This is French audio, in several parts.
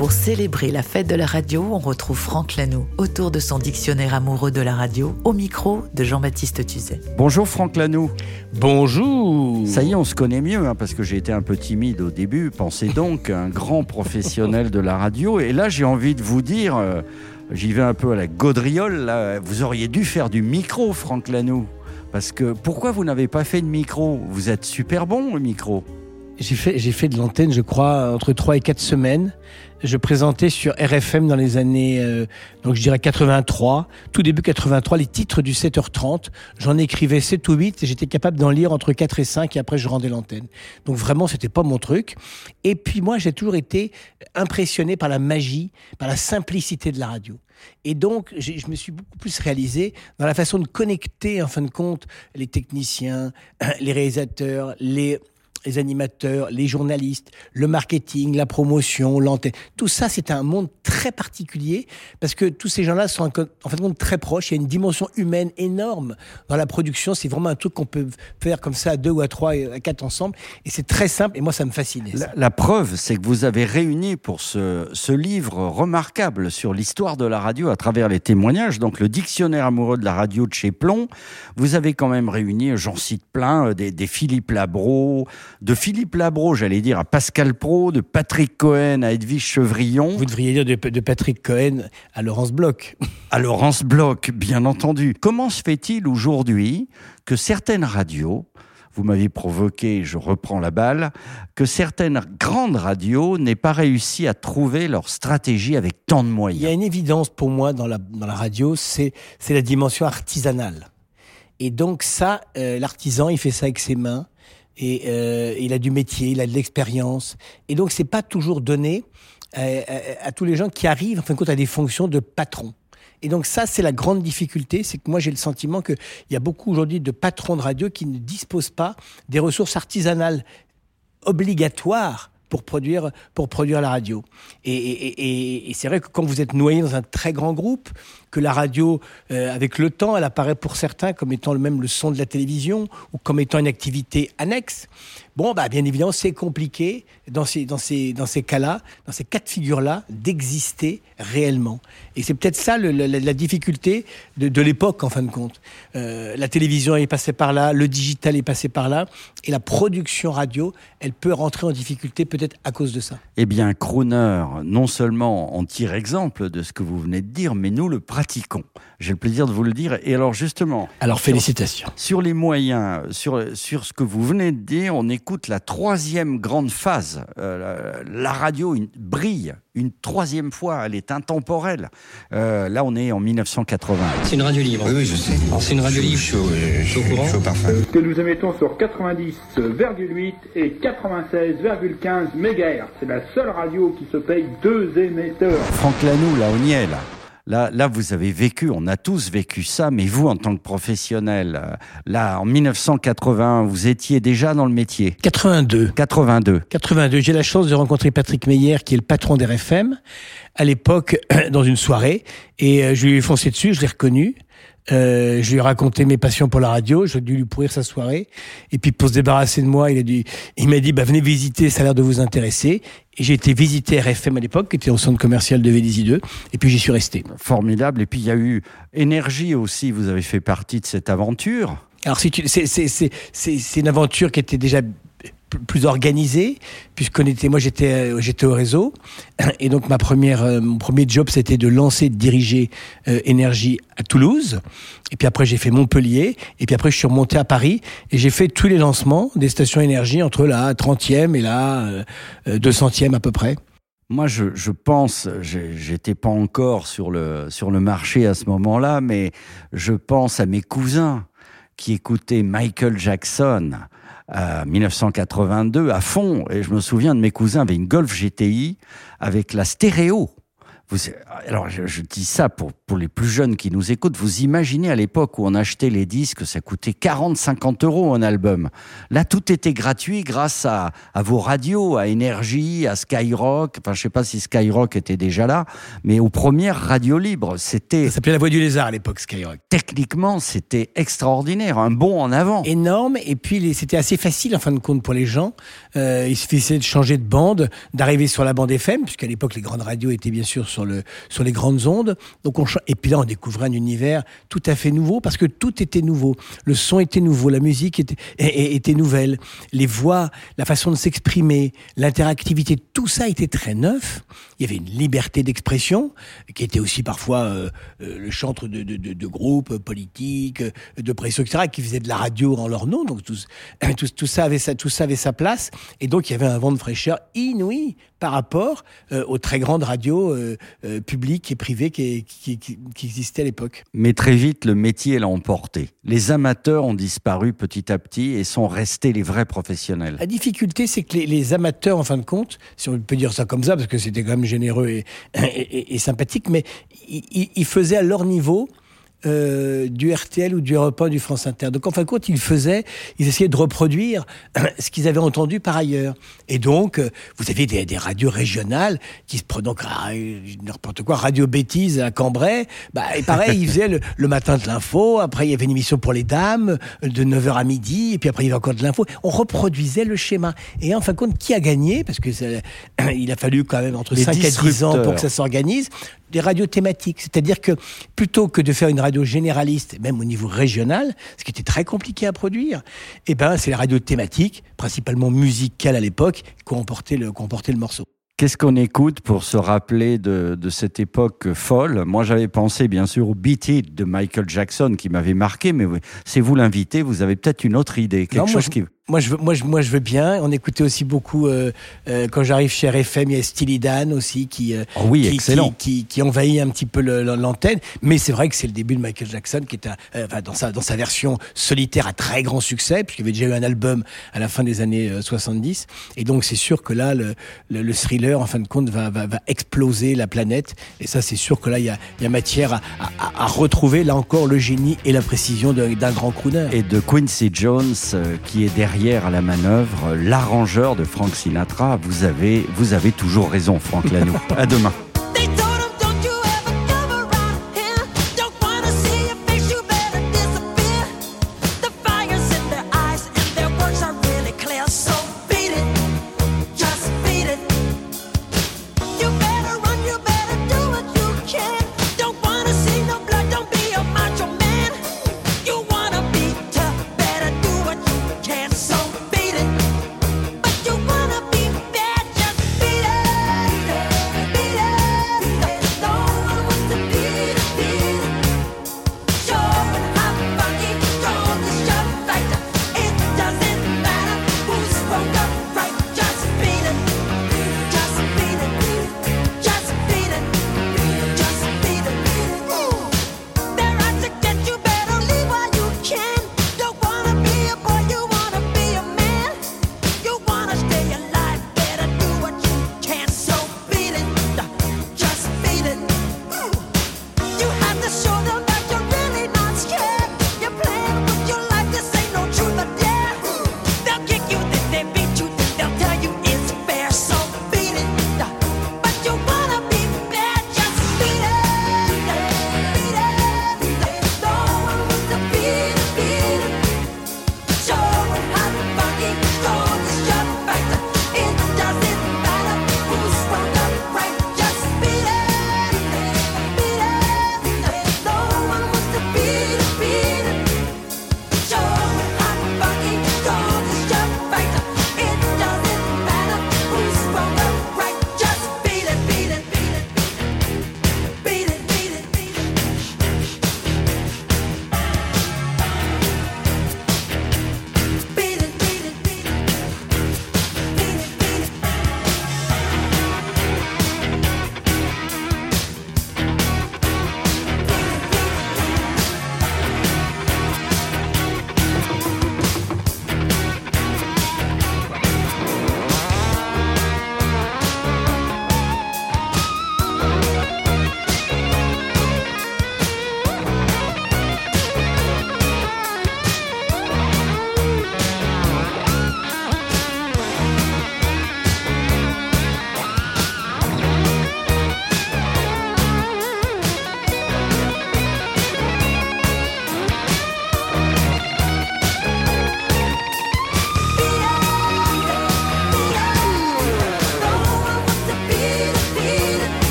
Pour célébrer la fête de la radio, on retrouve Franck Lanoux autour de son dictionnaire amoureux de la radio, au micro de Jean-Baptiste Tuzet. Bonjour Franck Lanoux. Bonjour. Ça y est, on se connaît mieux hein, parce que j'ai été un peu timide au début. Pensez donc un grand professionnel de la radio. Et là, j'ai envie de vous dire, euh, j'y vais un peu à la gaudriole. Là, vous auriez dû faire du micro, Franck Lanoux. Parce que pourquoi vous n'avez pas fait de micro? Vous êtes super bon au micro. J'ai fait, j'ai fait de l'antenne, je crois, entre 3 et 4 semaines. Je présentais sur RFM dans les années, euh, donc je dirais 83, tout début 83, les titres du 7h30. J'en écrivais 7 ou 8 et j'étais capable d'en lire entre 4 et 5 et après je rendais l'antenne. Donc vraiment, c'était pas mon truc. Et puis moi, j'ai toujours été impressionné par la magie, par la simplicité de la radio. Et donc, je me suis beaucoup plus réalisé dans la façon de connecter, en fin de compte, les techniciens, les réalisateurs, les les animateurs, les journalistes, le marketing, la promotion, l'antenne. Tout ça, c'est un monde très particulier parce que tous ces gens-là sont en fin de compte très proches. Il y a une dimension humaine énorme dans la production. C'est vraiment un truc qu'on peut faire comme ça à deux ou à trois et à quatre ensemble. Et c'est très simple. Et moi, ça me fascinait. la preuve, c'est que vous avez réuni pour ce, ce livre remarquable sur l'histoire de la radio à travers les témoignages, donc le dictionnaire amoureux de la radio de chez Plomb. Vous avez quand même réuni, j'en cite plein, euh, des, des Philippe Labro, de Philippe Labro, j'allais dire, à Pascal Pro, de Patrick Cohen à Edwige Chevrillon, Vous devriez dire de, de Patrick Cohen à Laurence Bloch. à Laurence Bloch, bien entendu. Comment se fait-il aujourd'hui que certaines radios vous m'avez provoqué, je reprends la balle, que certaines grandes radios n'aient pas réussi à trouver leur stratégie avec tant de Il y a moyens. une évidence pour moi dans la, dans la radio, c'est c'est la dimension artisanale. Et donc ça, euh, l'artisan, il fait ça avec ses mains. Et euh, il a du métier, il a de l'expérience. Et donc c'est pas toujours donné euh, à, à tous les gens qui arrivent, en fin à des fonctions de patron. Et donc ça, c'est la grande difficulté, c'est que moi j'ai le sentiment qu'il y a beaucoup aujourd'hui de patrons de radio qui ne disposent pas des ressources artisanales obligatoires pour produire, pour produire la radio. Et- et c'est vrai que quand vous êtes noyé dans un très grand groupe, que la radio, euh, avec le temps, elle apparaît pour certains comme étant le même le son de la télévision ou comme étant une activité annexe. Bon, bah, bien évidemment, c'est compliqué dans ces, dans ces, dans ces cas-là, dans ces cas de figure-là, d'exister réellement. Et c'est peut-être ça la, difficulté de, l'époque, en fin de compte. Euh, la télévision est passée par là, le digital est passé par là, et la production radio, elle peut rentrer en difficulté peut-être à cause de ça. Eh bien, Crooner, non seulement on tire exemple de ce que vous venez de dire, mais nous le pratiquons. J'ai le plaisir de vous le dire. Et alors, justement, Alors félicitations. Sur les moyens, sur, sur ce que vous venez de dire, on écoute la troisième grande phase. Euh, la, la radio une- brille une troisième fois, elle est intemporelle. Euh, là, on est en 1980. C'est une radio libre. Oui, oui, je sais. C'est une radio libre. chaud, suis au parfum. que nous émettons sur 90,8 et 96,15 MHz. C'est la seule radio qui se paye deux émetteurs. Franck Lanoux, là, on y est, là. Là, là, vous avez vécu, on a tous vécu ça, mais vous, en tant que professionnel, euh, là, en 1981, vous étiez déjà dans le métier. 82. 82. 82. J'ai la chance de rencontrer Patrick Meyer, qui est le patron d'RFM, à l'époque, dans une soirée. Et euh, je lui ai foncé dessus, je l'ai reconnu. Euh, je lui ai raconté mes passions pour la radio, j'ai dû lui pourrir sa soirée. Et puis pour se débarrasser de moi, il a dit, il m'a dit, bah, venez visiter, ça a l'air de vous intéresser. Et j'ai été visiter RFM à l'époque, qui était au centre commercial de Vélizy 2. Et puis j'y suis resté. Formidable. Et puis, il y a eu Énergie aussi, vous avez fait partie de cette aventure. Alors c'est une- c'est c'est c'est c'est c'est une aventure qui était déjà plus organisée puisqu'on était moi j'étais euh, j'étais au réseau. Et donc ma première euh, mon premier job c'était de lancer de diriger euh, énergie à Toulouse. Et puis après j'ai fait Montpellier. Et puis après je suis remonté à Paris. Et j'ai fait tous les lancements des stations énergie entre la 30e et la euh, euh, 200e à peu près. Moi, je, je pense, j'étais pas encore sur le, sur le marché à ce moment-là, mais je pense à mes cousins qui écoutaient Michael Jackson à 1982 à fond. Et je me souviens de mes cousins avaient une Golf GTI avec la stéréo. Vous, alors, je, je, dis ça pour, pour les plus jeunes qui nous écoutent. Vous imaginez à l'époque où on achetait les disques, ça coûtait 40, 50 euros un album. Là, tout était gratuit grâce à, à vos radios, à Énergie, à Skyrock. Enfin, je sais pas si Skyrock était déjà là, mais aux premières radios libres, c'était. Ça s'appelait La Voix du Lézard à l'époque, Skyrock. Techniquement, c'était extraordinaire, un bond en avant. Énorme, et puis c'était assez facile en fin de compte pour les gens. Euh, il suffisait de changer de bande, d'arriver sur la bande FM, puisqu'à l'époque les grandes radios étaient bien sûr sur sur, le, sur les grandes ondes. Donc on, et puis là, on découvrait un univers tout à fait nouveau parce que tout était nouveau. Le son était nouveau, la musique était, nouvelle, les voix, la façon de s'exprimer, l'interactivité, tout ça était très neuf. Il y avait une liberté d'expression qui était aussi parfois euh, euh, le chantre de, groupes politiques, de pression, etc., qui faisaient de la radio en leur nom. Donc tout, ça avait tout ça avait sa place. Et donc il y avait un vent de fraîcheur inouï par rapport euh, aux très grandes radios euh, euh, publiques et privées qui, qui, qui, qui existaient à l'époque. Mais très vite, le métier l'a emporté. Les amateurs ont disparu petit à petit et sont restés les vrais professionnels. La difficulté, c'est que les, les, amateurs, en fin de compte, si on peut dire ça comme ça, parce que c'était quand même généreux et, et, et, et sympathique, mais ils, ils faisaient à leur niveau euh, du RTL ou du Europe 1 du France Inter. Donc en fin de compte, ils faisaient, ils essayaient de reproduire ce qu'ils avaient entendu par ailleurs. Et donc, euh, vous avez des, des radios régionales qui se prenaient donc n'importe quoi, Radio Bêtise à Cambrai. Bah, et pareil, ils faisaient le, le matin de l'info. Après, il y avait une émission pour les dames de 9h à midi. Et puis après, il y avait encore de l'info. On reproduisait le schéma. Et en fin de compte, qui a gagné? Parce que ça, il a fallu quand même entre Les 5 et 10 ans pour que ça s'organise des radios thématiques. C'est-à-dire que plutôt que de faire une radio généraliste, même au niveau régional, ce qui était très compliqué à produire, eh ben, c'est les radios thématiques, principalement musicales à l'époque, qui ont porté le, le morceau. Qu'est-ce qu'on écoute pour se rappeler de, de cette époque folle? Moi, j'avais pensé bien sûr au Beat It de Michael Jackson qui m'avait marqué, mais c'est vous l'invité, vous avez peut-être une autre idée, quelque non, chose qui moi je veux, moi je, moi je veux bien. On écoutait aussi beaucoup euh, euh, quand j'arrive chez RFM, il y a Steely Dan aussi qui, euh, oh oui, qui, excellent. Qui, qui, qui, envahit un petit peu l'antenne. Mais c'est vrai que c'est le début de Michael Jackson qui est un, enfin, dans sa dans sa version solitaire à très grand succès puisqu'il avait déjà eu un album à la fin des années 70. Et donc c'est sûr que là le, le, le, thriller en fin de compte va, va, va exploser la planète. Et ça c'est sûr que là il y a, y a matière à, à, à, retrouver là encore le génie et la précision d'un grand crooner. Et de Quincy Jones qui est derrière à la manœuvre l'arrangeur de Frank Sinatra. Vous avez, vous avez toujours raison, Franck Lanoux. à demain.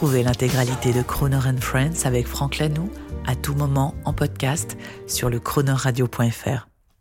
Retrouvez l'intégralité de Croner and Friends avec Franck Lanoux à tout moment en podcast sur le chronoradio.fr.